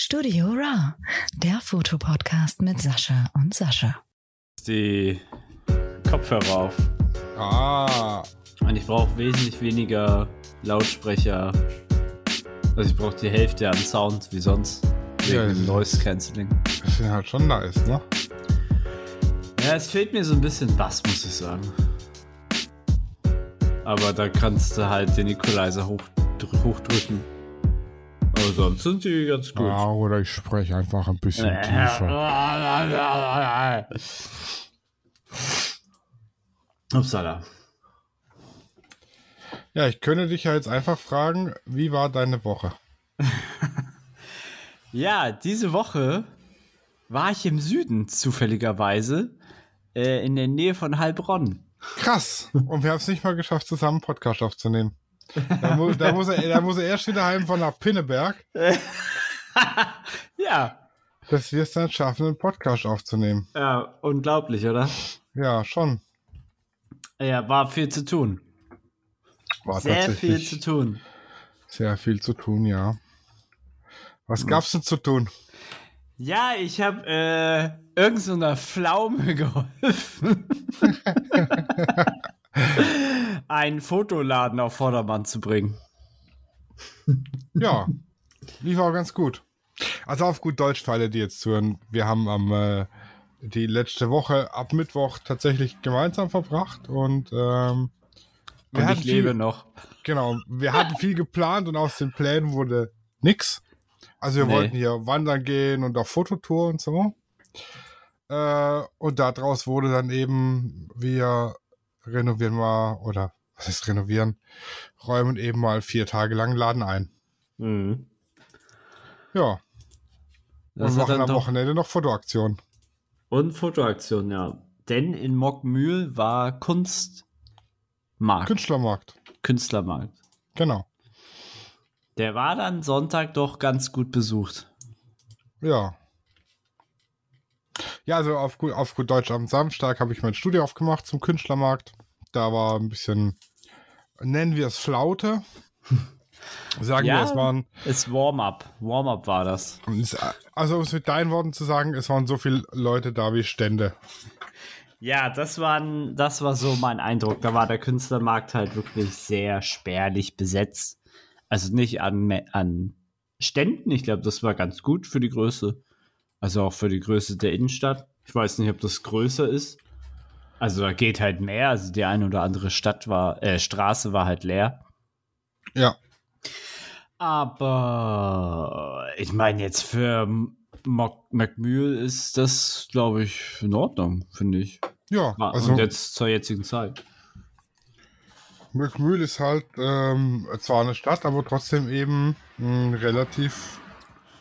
Studio Raw, der Fotopodcast mit Sascha und Sascha. Die Kopfhörer auf. Ah, Und ich brauche wesentlich weniger Lautsprecher. Also ich brauche die Hälfte an Sound wie sonst. Ja, Wegen ist- Noise Cancelling. das ist halt schon nice, ne? Ja, es fehlt mir so ein bisschen Bass, muss ich sagen. Aber da kannst du halt den Equalizer hochdr hochdrücken. Aber sonst sind die ganz gut. Ja, oder ich spreche einfach ein bisschen tiefer. Upsala. Ja, ich könnte dich ja jetzt einfach fragen, wie war deine Woche? Ja, diese Woche war ich im Süden zufälligerweise äh, in der Nähe von Heilbronn. Krass. Und wir haben es nicht mal geschafft, zusammen einen Podcast aufzunehmen. Da, mu da, muss er, da muss er erst wieder heim von nach Pinneberg, Ja, dass wir es dann schaffen, einen Podcast aufzunehmen. ja, unglaublich, oder? Ja, schon. Ja, war viel zu tun. War Sehr viel zu tun. Sehr viel zu tun, ja. Was gab's denn zu tun? Ja, ich habe äh, irgend so Pflaume geholfen, einen Fotoladen auf Vordermann zu bringen. Ja, lief auch ganz gut. Also auf gut Deutsch für alle, die jetzt zuhören. Wir haben am äh, die letzte Woche ab Mittwoch tatsächlich gemeinsam verbracht und ähm, wir Und hatten ich lebe viel, noch. genau, wir hatten viel geplant und aus den Plänen wurde nix. Also wir Nee. wollten hier wandern gehen und auf Fototour und so. Äh, und daraus wurde dann eben, wir renovieren mal, oder was heißt renovieren, räumen eben mal vier Tage lang Laden ein. Mhm. Ja, Das und machen am Wochenende noch Fotoaktion. Und Fotoaktion, ja. Denn in Mockmühl war Kunstmarkt, Künstlermarkt. Künstlermarkt. Genau. Der war dann Sonntag doch ganz gut besucht. Ja. Ja, also auf gut, auf gut Deutsch am Samstag habe ich mein Studio aufgemacht zum Künstlermarkt. Da war ein bisschen, nennen wir es Flaute. Sagen Ja. wir, es waren, Ist Warm-up. Warm-up war das. also um es mit deinen Worten zu sagen, es waren so viele Leute da wie Stände. Ja, das, waren, das war so mein Eindruck. Da war der Künstlermarkt halt wirklich sehr spärlich besetzt. Also nicht an, an Ständen. Ich glaube, das war ganz gut für die Größe. Also auch für die Größe der Innenstadt. Ich weiß nicht, ob das größer ist. Also da geht halt mehr. Also die eine oder andere Stadt war, äh, Straße war halt leer. Ja. Aber ich meine, jetzt für McMühl ist das, glaube ich, in Ordnung, finde ich. Ja, also Und jetzt zur jetzigen Zeit. Mückmühl ist halt ähm, zwar eine Stadt, aber trotzdem eben ein relativ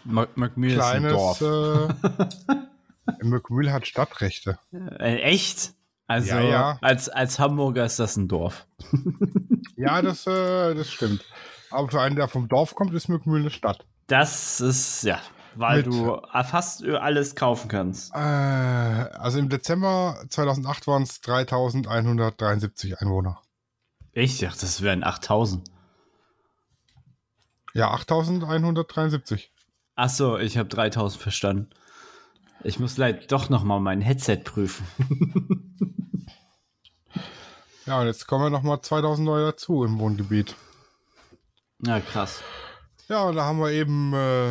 Mock McMühl ist ein kleines. Dorf. Äh, Mückmühl hat Stadtrechte. Äh, echt? Also Ja, ja. Als, als Hamburger ist das ein Dorf. Ja, das, äh, das stimmt. Aber für einen, der vom Dorf kommt, ist Mückmühl eine Stadt. Das ist, ja, weil Mit- du fast alles kaufen kannst. Äh, also im Dezember 2008 waren es 3173 Einwohner. Ich dachte, das wären 8000. Ja, 8173. Ach so, ich habe 3000 verstanden. Ich muss leider doch noch mal mein Headset prüfen. Ja, und jetzt kommen ja nochmal 2000 neue dazu im Wohngebiet. Ja, krass. Ja, und da haben wir eben äh,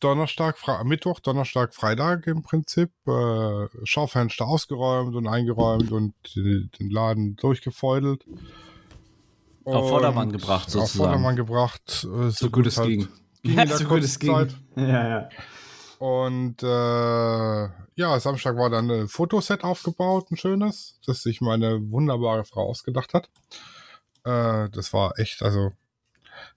Donnerstag, Fre Mittwoch, Donnerstag, Freitag im Prinzip äh, Schaufenster ausgeräumt und eingeräumt und den Laden durchgefeudelt. Auf Vordermann gebracht, Auf sozusagen. Vordermann gebracht. Äh, So gut es ging. ging Ja, so gut es ging. Ja, ja. Und äh, ja, Samstag war dann ein Fotoset aufgebaut, ein schönes, das sich meine wunderbare Frau ausgedacht hat. Äh, das war echt, also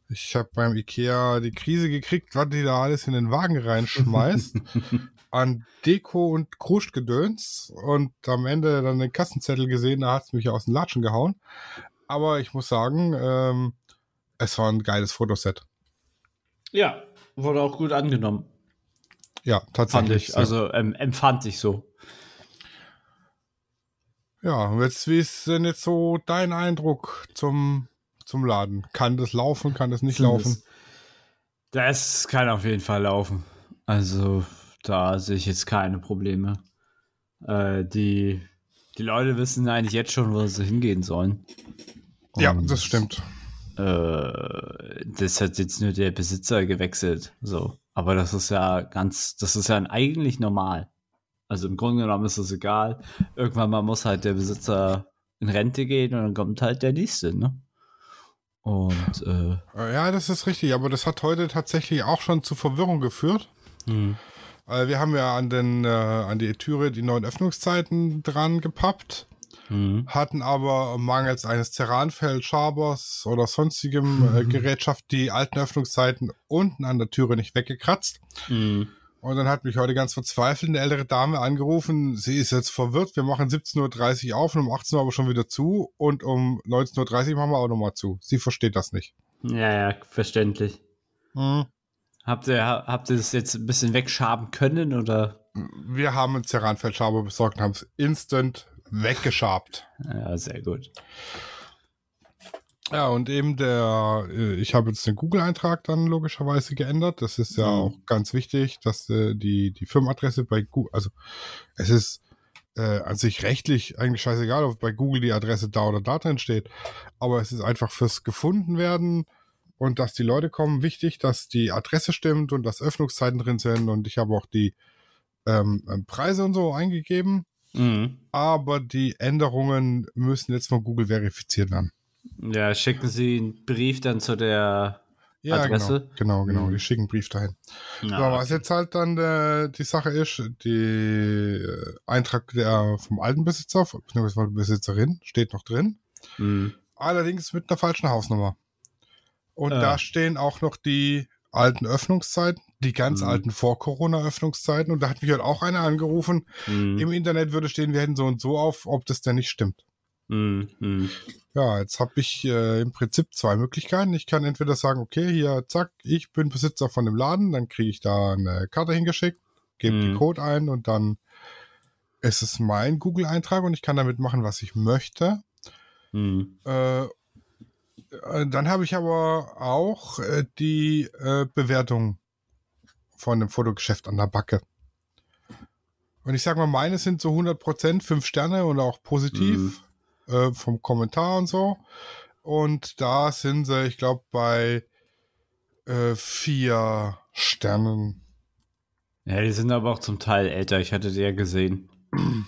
ich habe beim Ikea die Krise gekriegt, was die da alles in den Wagen reinschmeißt. an Deko und Kruschtgedöns und am Ende dann den Kassenzettel gesehen, da hat es mich aus den Latschen gehauen. Aber ich muss sagen, ähm, es war ein geiles Fotoset. Ja, wurde auch gut angenommen. Ja, Fand tatsächlich. ich. Also ähm, empfand ich so. Ja, jetzt, wie ist denn jetzt so dein Eindruck zum, zum Laden? Kann das laufen, kann das nicht laufen? Das kann auf jeden Fall laufen. Also da sehe ich jetzt keine Probleme. Äh, die, die Leute wissen eigentlich jetzt schon, wo sie hingehen sollen. Ja, Und, das stimmt. Äh, das hat jetzt nur der Besitzer gewechselt. So. Aber das ist ja ganz, das ist ja eigentlich normal. Also im Grunde genommen ist es egal. Irgendwann mal muss halt der Besitzer in Rente gehen und dann kommt halt der nächste, ne? Und äh, Ja, das ist richtig, aber das hat heute tatsächlich auch schon zu Verwirrung geführt. hm. Wir haben ja an, den, äh, an die Türe die neuen Öffnungszeiten dran gepappt, Hm. hatten aber mangels eines Ceranfeld-Schabers oder sonstigem äh, Gerätschaft die alten Öffnungszeiten unten an der Türe nicht weggekratzt. Hm. Und dann hat mich heute ganz verzweifelt eine ältere Dame angerufen. Sie ist jetzt verwirrt. Wir machen 17.30 Uhr auf und um 18 Uhr aber schon wieder zu. Und um 19.30 Uhr machen wir auch nochmal zu. Sie versteht das nicht. Ja, ja, verständlich. Hm. Habt ihr, habt ihr das jetzt ein bisschen wegschaben können oder? Wir haben einen Ceranfeldschaber besorgt und haben es instant weggeschabt. Ja, sehr gut. Ja, und eben der, äh, ich habe jetzt den Google-Eintrag dann logischerweise geändert. Das ist ja Mhm. auch ganz wichtig, dass äh, die, die Firmenadresse bei Google, also es ist äh, an sich rechtlich eigentlich scheißegal, ob bei Google die Adresse da oder da drin steht. Aber es ist einfach fürs gefunden werden und dass die Leute kommen wichtig, dass die Adresse stimmt und dass Öffnungszeiten drin sind. Und ich habe auch die ähm, ähm, Preise und so eingegeben. Mhm. Aber die Änderungen müssen jetzt von Google verifiziert werden. Ja, schicken Sie einen Brief dann zu der. Ja, Adresse? genau, genau, genau. Mhm. Die schicken einen Brief dahin. Ja, So, was jetzt halt dann äh, die Sache ist, die äh, Eintrag der vom alten Besitzer, beziehungsweise von der Besitzerin, steht noch drin. Mhm. Allerdings mit einer falschen Hausnummer. Und Ah. da stehen auch noch die alten Öffnungszeiten, die ganz Mhm. alten Vor-Corona-Öffnungszeiten. Und da hat mich halt auch einer angerufen. Mhm. Im Internet würde stehen, wir hätten so und so auf, ob das denn nicht stimmt. Mhm. Mhm. Ja, jetzt habe ich äh, im Prinzip zwei Möglichkeiten. Ich kann entweder sagen, okay, hier, zack, ich bin Besitzer von dem Laden, dann kriege ich da eine Karte hingeschickt, gebe Mhm. den Code ein und dann ist es mein Google-Eintrag und ich kann damit machen, was ich möchte. Mhm. Äh, dann habe ich aber auch äh, die äh, Bewertung von dem Fotogeschäft an der Backe. Und ich sage mal, meine sind so 100% 5 Sterne und auch positiv äh, vom Kommentar und so. Und da sind sie, ich glaube, bei äh, vier Sternen. Ja, die sind aber auch zum Teil älter. Ich hatte die ja gesehen.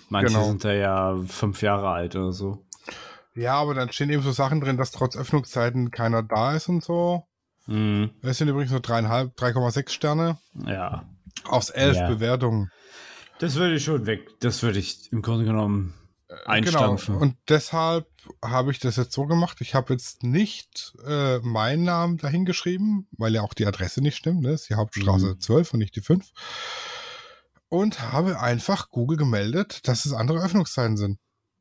Manche Genau. sind da ja fünf Jahre alt oder so. Ja, aber dann stehen eben so Sachen drin, dass trotz Öffnungszeiten keiner da ist und so. Mhm. Es sind übrigens nur dreieinhalb, 3,6 Sterne Ja. aus elf Ja. Bewertungen. Das würde ich schon weg. Das würde ich im Grunde genommen einstampfen. Genau. Und deshalb habe ich das jetzt so gemacht. Ich habe jetzt nicht äh, meinen Namen dahin geschrieben, weil ja auch die Adresse nicht stimmt. Ne? Das ist die Hauptstraße Mhm. 12 und nicht die 5. Und habe einfach Google gemeldet, dass es andere Öffnungszeiten sind.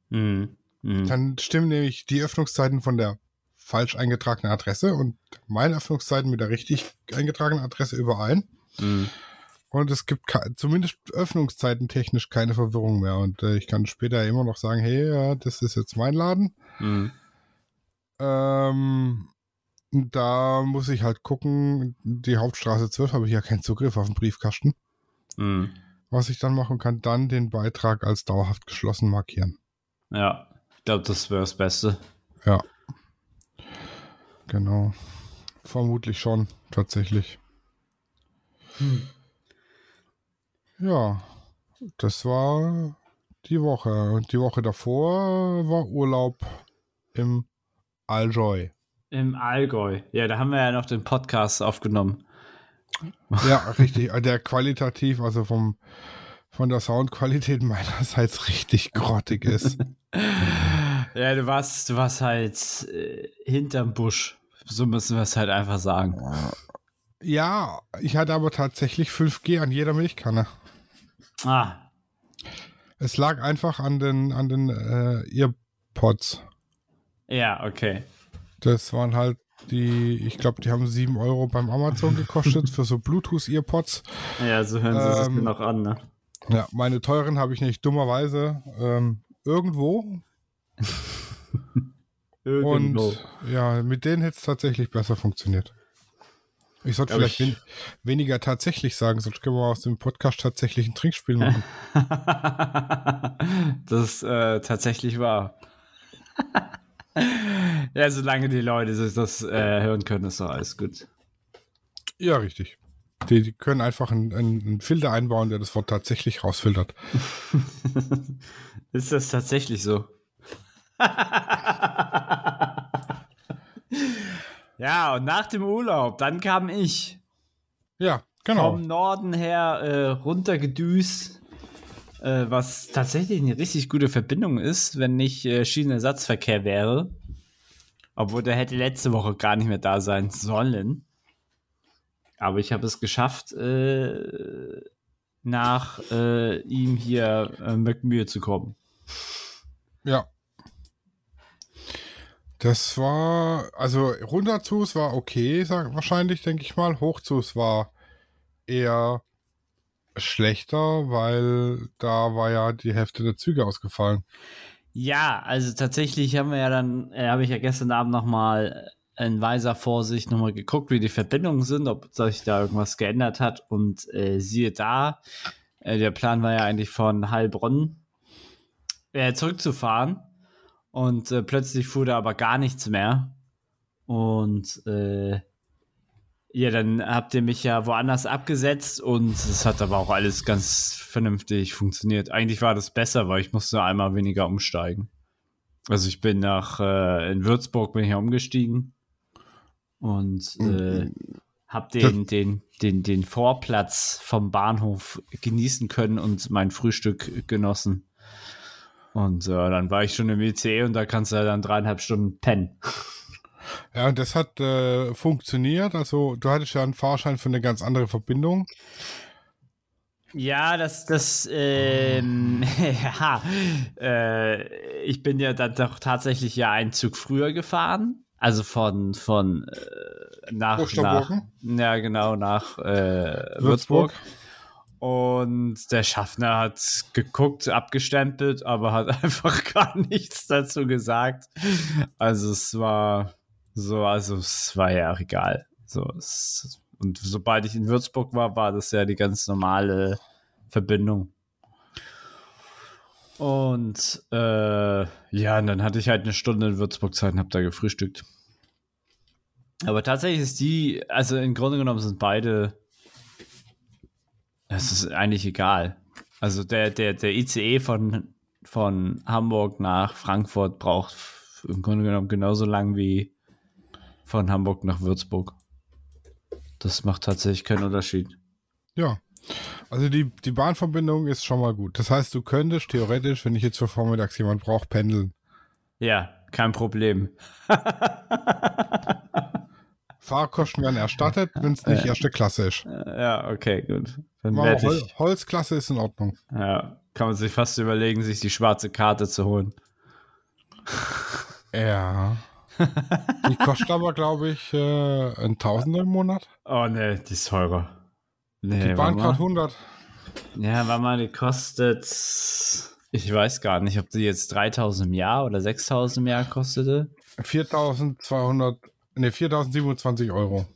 Mhm. Mhm. Dann stimmen nämlich die Öffnungszeiten von der falsch eingetragenen Adresse und meine Öffnungszeiten mit der richtig eingetragenen Adresse überein. Mhm. Und es gibt zumindest Öffnungszeiten technisch keine Verwirrung mehr. Und äh, ich kann später immer noch sagen, hey, ja, das ist jetzt mein Laden. Mhm. Ähm, da muss ich halt gucken, die Hauptstraße 12 habe ich ja keinen Zugriff auf den Briefkasten. Mhm. Was ich dann machen kann, dann den Beitrag als dauerhaft geschlossen markieren. Ja, glaube, das wäre das Beste. Ja. Genau. Vermutlich schon, tatsächlich. Ja, das war die Woche. Und die Woche davor war Urlaub im Allgäu. Im Allgäu. Ja, da haben wir ja noch den Podcast aufgenommen. Ja, richtig. Der qualitativ, also vom, von der Soundqualität meinerseits richtig grottig ist. Ja, du warst, du warst halt äh, hinterm Busch. So müssen wir es halt einfach sagen. Ja, ich hatte aber tatsächlich 5G an jeder Milchkanne. Ah, Es lag einfach an den, an den äh, Earpods. ja, okay. Das waren halt die, ich glaube, die haben 7 Euro beim Amazon gekostet für so Bluetooth-Earpods. Ja, so hören sie sich Ähm, noch an, ne? Ja, meine teuren habe ich nicht dummerweise ähm, irgendwo. Irgendwo. Und ja, mit denen hätte es tatsächlich besser funktioniert. Ich sollte Glaub vielleicht ich- wen weniger tatsächlich sagen, sonst können wir aus dem Podcast tatsächlich ein Trinkspiel machen. das ist äh, tatsächlich wahr. ja, solange die Leute sich das äh, hören können, ist doch alles gut. ja, richtig. Die, die können einfach einen, einen Filter einbauen, der das Wort tatsächlich rausfiltert. ist das tatsächlich so? ja, und nach dem Urlaub, dann kam ich. Ja, genau. vom Norden her äh, runtergedüst, äh, was tatsächlich eine richtig gute Verbindung ist, wenn nicht äh, Schienenersatzverkehr wäre. Obwohl der hätte letzte Woche gar nicht mehr da sein sollen. Aber ich habe es geschafft, äh, nach äh, ihm hier äh, mit Mühe zu kommen. Ja. Das war, also runter zu, es war okay, sag, wahrscheinlich, denke ich mal. Hoch zu, es war eher schlechter, weil da war ja die Hälfte der Züge ausgefallen. Ja, also tatsächlich haben wir ja dann, äh, habe ich ja gestern Abend nochmal in weiser Vorsicht nochmal geguckt, wie die Verbindungen sind, ob sich da irgendwas geändert hat. Und äh, siehe da, äh, der Plan war ja eigentlich von Heilbronn äh, zurückzufahren. Und äh, plötzlich fuhr da aber gar nichts mehr. Und äh, ja, dann habt ihr mich ja woanders abgesetzt und es hat aber auch alles ganz vernünftig funktioniert. Eigentlich war das besser, weil ich musste einmal weniger umsteigen. Also ich bin nach äh, in Würzburg bin ich ja umgestiegen und äh, hab den, den, den, den Vorplatz vom Bahnhof genießen können und mein Frühstück genossen. Und äh, dann war ich schon im ICE und da kannst du dann dreieinhalb Stunden pennen. Ja, und das hat äh, funktioniert. Also, du hattest ja einen Fahrschein für eine ganz andere Verbindung. Ja, das, das, ähm, ja, äh, ich bin ja dann doch tatsächlich ja einen Zug früher gefahren. Also von, von, äh, nach, nach, ja, genau, nach, äh, Würzburg. Und der Schaffner hat geguckt, abgestempelt, aber hat einfach gar nichts dazu gesagt. Also es war so, also es war ja auch egal. So, es, und sobald ich in Würzburg war, war das ja die ganz normale Verbindung. Und äh, ja, und dann hatte ich halt eine Stunde in Würzburg Zeit und habe da gefrühstückt. Aber tatsächlich ist die, also im Grunde genommen sind beide, es ist eigentlich egal. Also der, der, der ICE von, von Hamburg nach Frankfurt braucht im Grunde genommen genauso lang wie von Hamburg nach Würzburg. Das macht tatsächlich keinen Unterschied. Ja. Also die, die Bahnverbindung ist schon mal gut. Das heißt, du könntest theoretisch, wenn ich jetzt für vormittags jemand brauche, pendeln. Ja, kein Problem. Fahrkosten werden erstattet, wenn es nicht erste Klasse ist. Ja, okay, gut. Dann Hol ich. Holzklasse ist in Ordnung. Ja, kann man sich fast überlegen, sich die schwarze Karte zu holen. Ja. Die kostet aber, glaube ich, äh, ein Tausender im Monat. Oh ne, die ist teurer. Nee, Die Bahncard mal. 100. Ja, warte mal, die kostet. Ich weiß gar nicht, ob die jetzt 3000 im Jahr oder 6000 im Jahr kostete. 4200, ne, 4027 Euro.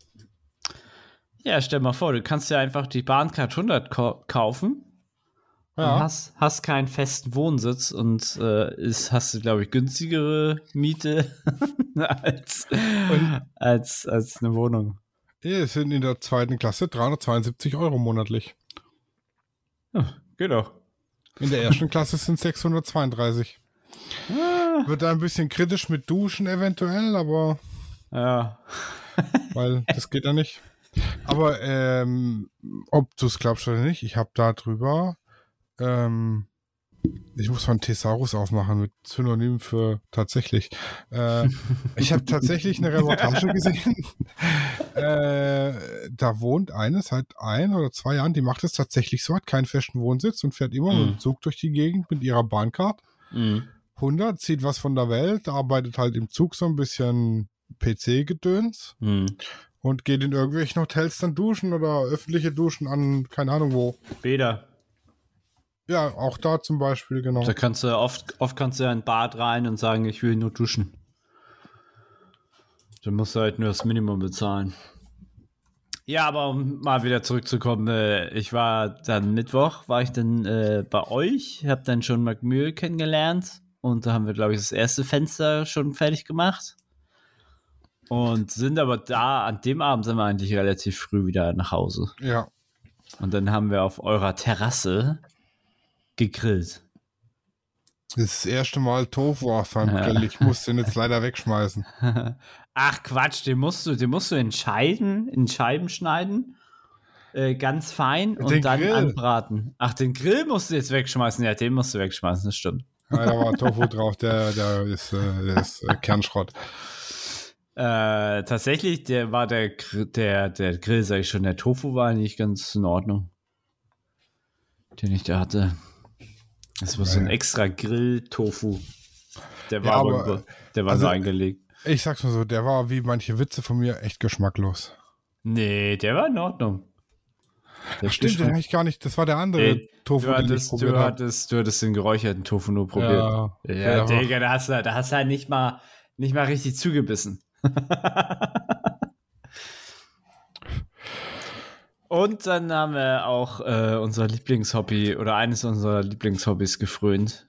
Ja, stell mal vor, du kannst ja einfach die Bahncard 100 ko- kaufen und Ja. hast, hast keinen festen Wohnsitz und äh, ist, hast du, glaube ich, günstigere Miete als, als, als eine Wohnung. Hier sind in der zweiten Klasse 372 Euro monatlich. Geht doch. In der ersten Klasse sind 632. Ah. Wird da ein bisschen kritisch mit Duschen eventuell, aber Ja. weil das geht ja nicht. Aber ähm, ob du es glaubst oder nicht, ich habe da drüber, ähm, ich muss mal einen Thesaurus aufmachen mit Synonym für tatsächlich. Äh, ich habe tatsächlich eine Reportage gesehen. äh, da wohnt eine seit ein oder zwei Jahren, die macht es tatsächlich so, hat keinen festen Wohnsitz und fährt immer mit Mhm. dem Zug durch die Gegend mit ihrer Bahncard. Mhm. 100, sieht was von der Welt, arbeitet halt im Zug so ein bisschen PC-Gedöns Mhm. Und geht in irgendwelchen Hotels dann duschen oder öffentliche Duschen an, keine Ahnung wo. Bäder. Ja, auch da zum Beispiel, genau. Da kannst du oft, oft kannst du ja in ein Bad rein und sagen, ich will nur duschen. Dann musst du halt nur das Minimum bezahlen. Ja, aber um mal wieder zurückzukommen, äh, ich war dann Mittwoch, war ich dann äh, bei euch, hab dann schon McMühl kennengelernt und da haben wir, glaube ich, das erste Fenster schon fertig gemacht. Und sind aber da, an dem Abend sind wir eigentlich relativ früh wieder nach Hause. Ja. Und dann haben wir auf eurer Terrasse gegrillt. Das ist das erste Mal Tofu auf meinem Ja. Grill. Ich muss den jetzt leider wegschmeißen. Ach Quatsch, den musst du, den musst du in Scheiben, in Scheiben schneiden. Äh, ganz fein und Den dann Grill. anbraten. Ach, den Grill musst du jetzt wegschmeißen. Ja, den musst du wegschmeißen, das stimmt. Ja, da war Tofu drauf, der, der ist, äh, der ist äh, Kernschrott. Äh, tatsächlich, der war der, der, der Grill, sag ich schon, der Tofu war eigentlich ganz in Ordnung. Den ich da hatte. Das war so ein Ja. extra Grill-Tofu. Der war, Ja, aber, aber, der war also- nur eingelegt. Ich sag's mal so, der war wie manche Witze von mir echt geschmacklos. Nee, der war in Ordnung. Der Stimmt, den habe ich gar nicht. Das war der andere Ey, Tofu, Du den ich hattest, probiert du, hattest, du hattest den geräucherten Tofu nur probiert. Ja, Ja, der war- Digga, da hast du, da hast du halt nicht mal, nicht mal richtig zugebissen. Und dann haben wir auch äh, unser Lieblingshobby oder eines unserer Lieblingshobbys gefrönt.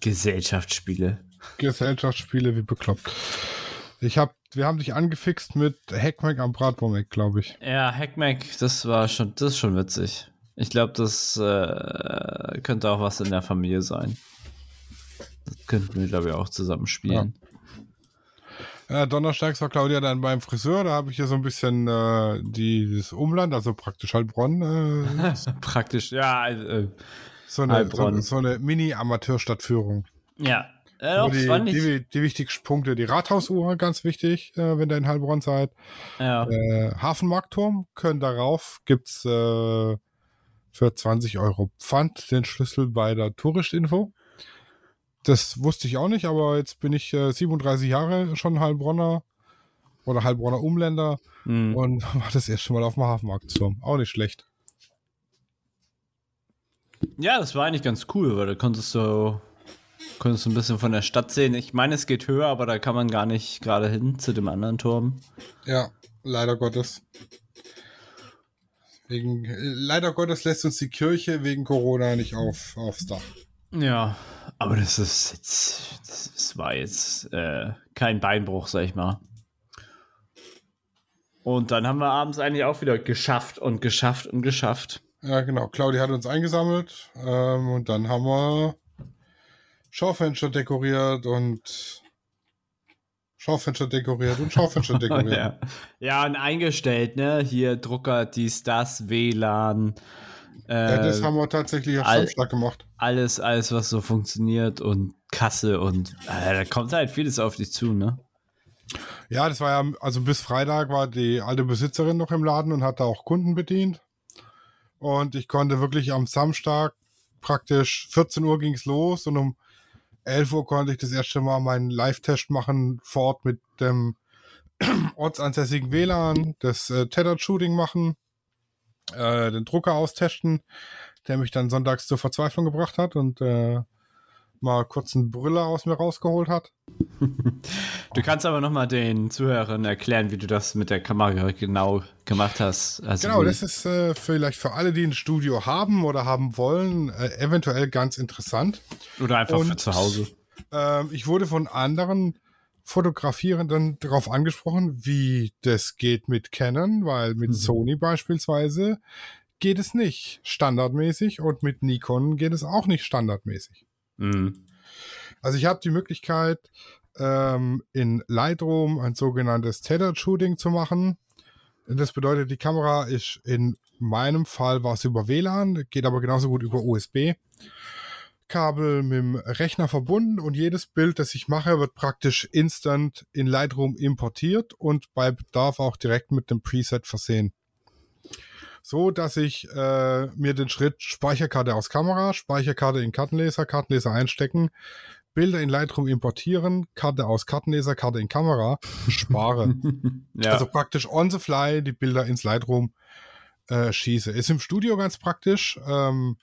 Gesellschaftsspiele. Gesellschaftsspiele wie bekloppt. Ich hab, wir haben dich angefixt mit Hackmack am Bratwurm, glaube ich. Ja, Hackmack, das war schon, das ist schon witzig. Ich glaube, das äh, könnte auch was in der Familie sein. Das könnten wir, glaube ich, auch zusammen spielen. Äh, donnerstags war Claudia dann beim Friseur, da habe ich hier so ein bisschen äh, dieses Umland, also praktisch Heilbronn, äh, Praktisch, ja, äh, so eine, so, Heilbronn. so eine Mini-Amateurstadtführung. ja. Äh, die, war nicht, die, die wichtigsten Punkte, die Rathausuhr, ganz wichtig, äh, wenn ihr in Heilbronn seid. ja. Äh, Hafenmarktturm, können darauf, gibt's äh, für 20 Euro Pfand den Schlüssel bei der Touristinfo. Das wusste ich auch nicht, aber jetzt bin ich äh, 37 Jahre schon Heilbronner oder Heilbronner Umländer Hm. und war das erste Mal auf dem Hafenmarktturm. Auch nicht schlecht. Ja, das war eigentlich ganz cool, weil da konntest du, konntest du ein bisschen von der Stadt sehen. Ich meine, es geht höher, aber da kann man gar nicht gerade hin zu dem anderen Turm. Ja, leider Gottes. Wegen, äh, leider Gottes lässt uns die Kirche wegen Corona nicht auf, aufs Dach. Ja, aber das ist jetzt, das, das war jetzt äh, kein Beinbruch, sag ich mal. Und dann haben wir abends eigentlich auch wieder geschafft und geschafft und geschafft. Ja, genau. Claudia hat uns eingesammelt ähm, und dann haben wir Schaufenster dekoriert und Schaufenster dekoriert und Schaufenster dekoriert. ja. ja, und eingestellt, ne? Hier Drucker, dies, das, WLAN. Äh, Ja, das haben wir tatsächlich auf all- Samstag gemacht. alles, alles, was so funktioniert und Kasse und äh, da kommt halt vieles auf dich zu, ne? Ja, das war ja, also bis Freitag war die alte Besitzerin noch im Laden und hat da auch Kunden bedient. Und ich konnte wirklich am Samstag praktisch 14 Uhr ging's los und um 11 Uhr konnte ich das erste Mal meinen Live-Test machen vor Ort mit dem ortsansässigen WLAN, das äh, Tethered Shooting machen, äh, den Drucker austesten, der mich dann sonntags zur Verzweiflung gebracht hat und äh, mal kurz einen Brüller aus mir rausgeholt hat. Du kannst aber noch mal den Zuhörern erklären, wie du das mit der Kamera genau gemacht hast. Also Genau, das ist äh, vielleicht für alle, die ein Studio haben oder haben wollen, äh, eventuell ganz interessant. oder einfach für und- zu Hause. Ähm, ich wurde von anderen Fotografierenden darauf angesprochen, wie das geht mit Canon, weil mit Mhm. Sony beispielsweise geht es nicht standardmäßig und mit Nikon geht es auch nicht standardmäßig. Mhm. Also ich habe die Möglichkeit, ähm, in Lightroom ein sogenanntes Tethered Shooting zu machen. Das bedeutet, die Kamera ist in meinem Fall war es über WLAN, geht aber genauso gut über USB. Kabel mit dem Rechner verbunden und jedes Bild, das ich mache, wird praktisch instant in Lightroom importiert und bei Bedarf auch direkt mit dem Preset versehen. So, dass ich äh, mir den Schritt Speicherkarte aus Kamera, Speicherkarte in Kartenleser, Kartenleser einstecken, Bilder in Lightroom importieren, Karte aus Kartenleser, Karte in Kamera spare. ja. Also praktisch on the fly die Bilder ins Lightroom äh, schieße. Ist im Studio ganz praktisch. Ähm,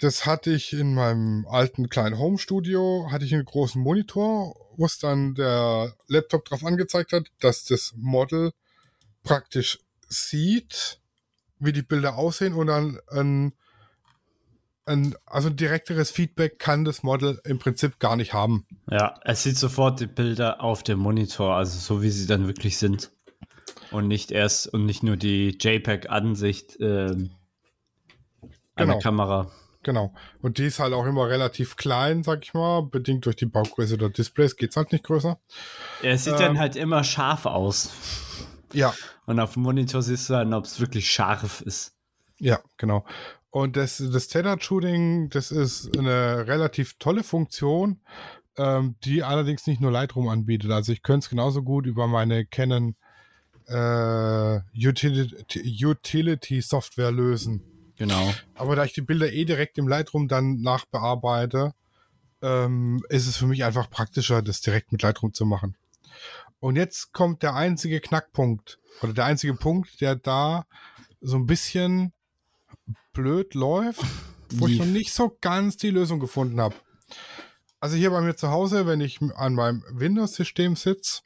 das hatte ich in meinem alten kleinen Home-Studio, hatte ich einen großen Monitor, wo es dann der Laptop drauf angezeigt hat, dass das Model praktisch sieht, wie die Bilder aussehen und dann ein, ein, also ein direkteres Feedback kann das Model im Prinzip gar nicht haben. Ja, es sieht sofort die Bilder auf dem Monitor, also so wie sie dann wirklich sind. Und nicht erst und nicht nur die JPEG-Ansicht ähm, Genau. einer Kamera. Genau. Und die ist halt auch immer relativ klein, sag ich mal. Bedingt durch die Baugröße der Displays geht's halt nicht größer. Ja, es sieht Ähm. dann halt immer scharf aus. Ja, Und auf dem Monitor siehst du dann, ob es wirklich scharf ist. ja, genau. Und das, das Tethered Shooting, das ist eine relativ tolle Funktion, ähm, die allerdings nicht nur Lightroom anbietet. Also ich könnte es genauso gut über meine Canon äh, Utility, Utility Software lösen. Genau. Aber da ich die Bilder eh direkt im Lightroom dann nachbearbeite, ähm, ist es für mich einfach praktischer, das direkt mit Lightroom zu machen. Und jetzt kommt der einzige Knackpunkt oder der einzige Punkt, der da so ein bisschen blöd läuft, wo ich Lief. noch nicht so ganz die Lösung gefunden habe. Also hier bei mir zu Hause, wenn ich an meinem Windows-System sitze,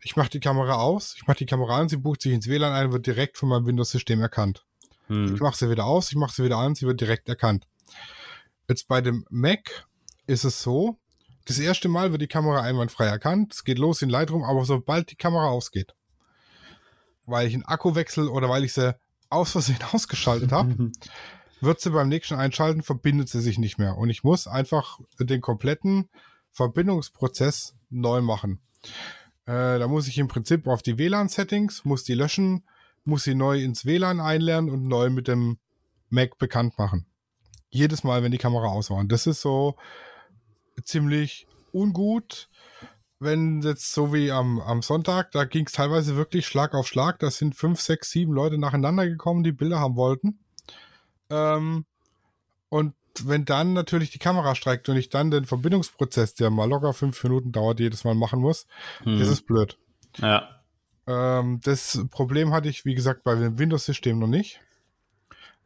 ich mache die Kamera aus, ich mache die Kamera an, sie bucht sich ins WLAN ein, wird direkt von meinem Windows-System erkannt. Hm. Ich mache sie wieder aus, ich mache sie wieder an, sie wird direkt erkannt. Jetzt bei dem Mac ist es so, das erste Mal wird die Kamera einwandfrei erkannt, es geht los in Lightroom, aber sobald die Kamera ausgeht, weil ich einen Akku wechsle oder weil ich sie aus Versehen ausgeschaltet habe, wird sie beim nächsten Einschalten, verbindet sie sich nicht mehr. Und ich muss einfach den kompletten Verbindungsprozess neu machen. Äh, da muss ich im Prinzip auf die WLAN-Settings, muss die löschen, muss sie neu ins WLAN einlernen und neu mit dem Mac bekannt machen. Jedes Mal, wenn die Kamera aus war. Und das ist so ziemlich ungut. Wenn jetzt so wie am, am Sonntag, da ging es teilweise wirklich Schlag auf Schlag. Da sind fünf, sechs, sieben Leute nacheinander gekommen, die Bilder haben wollten. Ähm, und wenn dann natürlich die Kamera streikt und ich dann den Verbindungsprozess, der mal locker fünf Minuten dauert, jedes Mal machen muss, Hm. das ist blöd. ja. Ähm, das Problem hatte ich, wie gesagt, bei dem Windows-System noch nicht.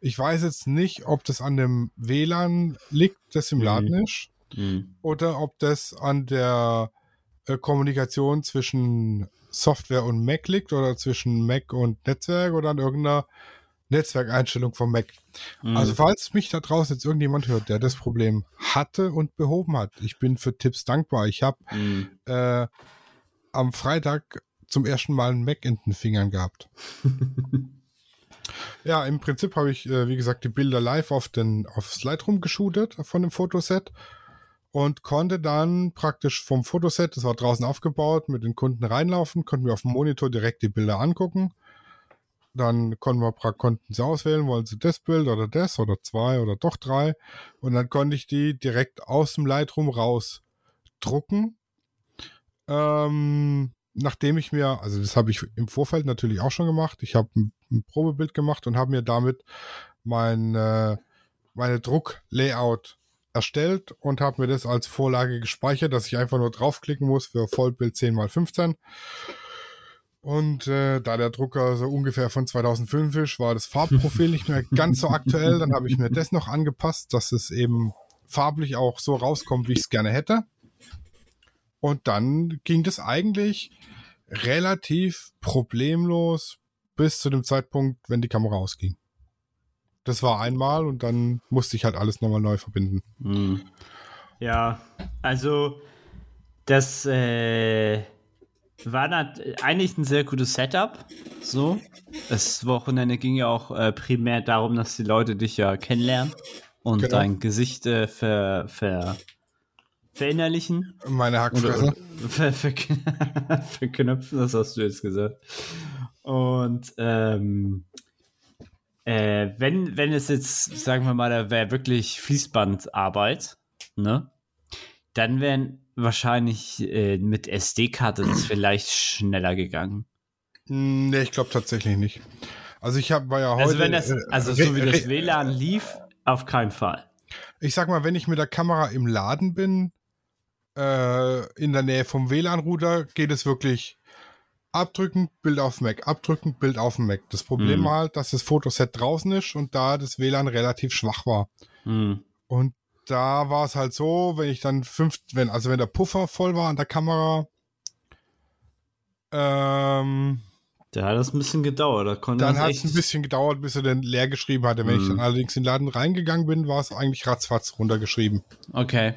Ich weiß jetzt nicht, ob das an dem WLAN liegt, das im Mhm. Laden ist, Hm. oder ob das an der äh, Kommunikation zwischen Software und Mac liegt oder zwischen Mac und Netzwerk oder an irgendeiner Netzwerkeinstellung vom Mac. Hm. Also falls mich da draußen jetzt irgendjemand hört, der das Problem hatte und behoben hat, ich bin für Tipps dankbar. Ich habe Hm. äh, am Freitag zum ersten Mal einen Mac in den Fingern gehabt. ja, im Prinzip habe ich, äh, wie gesagt, die Bilder live auf den aufs Lightroom geshootet von dem Fotoset und konnte dann praktisch vom Fotoset, das war draußen aufgebaut, mit den Kunden reinlaufen, konnten wir auf dem Monitor direkt die Bilder angucken. Dann konnten wir konnten sie auswählen, wollen sie das Bild oder das oder zwei oder doch drei. Und dann konnte ich die direkt aus dem Lightroom raus drucken. Ähm, nachdem ich mir, also das habe ich im Vorfeld natürlich auch schon gemacht. Ich habe ein, ein Probebild gemacht und habe mir damit mein, äh, meine Drucklayout erstellt und habe mir das als Vorlage gespeichert, dass ich einfach nur draufklicken muss für Vollbild 10x15. Und äh, da der Drucker so ungefähr von 2005 ist, war das Farbprofil nicht mehr ganz so aktuell. Dann habe ich mir das noch angepasst, dass es eben farblich auch so rauskommt, wie ich es gerne hätte. Und dann ging das eigentlich relativ problemlos bis zu dem Zeitpunkt, wenn die Kamera ausging. Das war einmal und dann musste ich halt alles nochmal neu verbinden. Hm. Ja, also das äh, war nat- eigentlich ein sehr gutes Setup. So, das Wochenende ging ja auch äh, primär darum, dass die Leute dich ja kennenlernen und Genau. dein Gesicht äh, ver, ver, verinnerlichen. Meine Hackfresse. ver, ver, verknüpfen, das hast du jetzt gesagt. Und ähm, äh, wenn, wenn es jetzt, sagen wir mal, da wäre wirklich Fließbandarbeit, ne? Dann wären wahrscheinlich äh, mit SD-Karte das vielleicht schneller gegangen. Nee, ich glaube tatsächlich nicht. Also ich habe war ja heute. Also wenn das, äh, also so wie das WLAN lief, auf keinen Fall. Ich sag mal, wenn ich mit der Kamera im Laden bin, äh, in der Nähe vom WLAN-Router, geht es wirklich abdrücken, Bild auf Mac, abdrücken, Bild auf Mac. Das Problem Mhm. war halt, dass das Fotoset draußen ist und da das WLAN relativ schwach war. Hm. Und da war es halt so, wenn ich dann fünf, wenn, also wenn der Puffer voll war an der Kamera, ähm, Da hat es ein bisschen gedauert. Da konnte Dann das hat es ein bisschen gedauert, bis er den leer geschrieben hatte. Wenn ich Mhm. dann allerdings in den Laden reingegangen bin, war es eigentlich ratzfatz runtergeschrieben, Okay.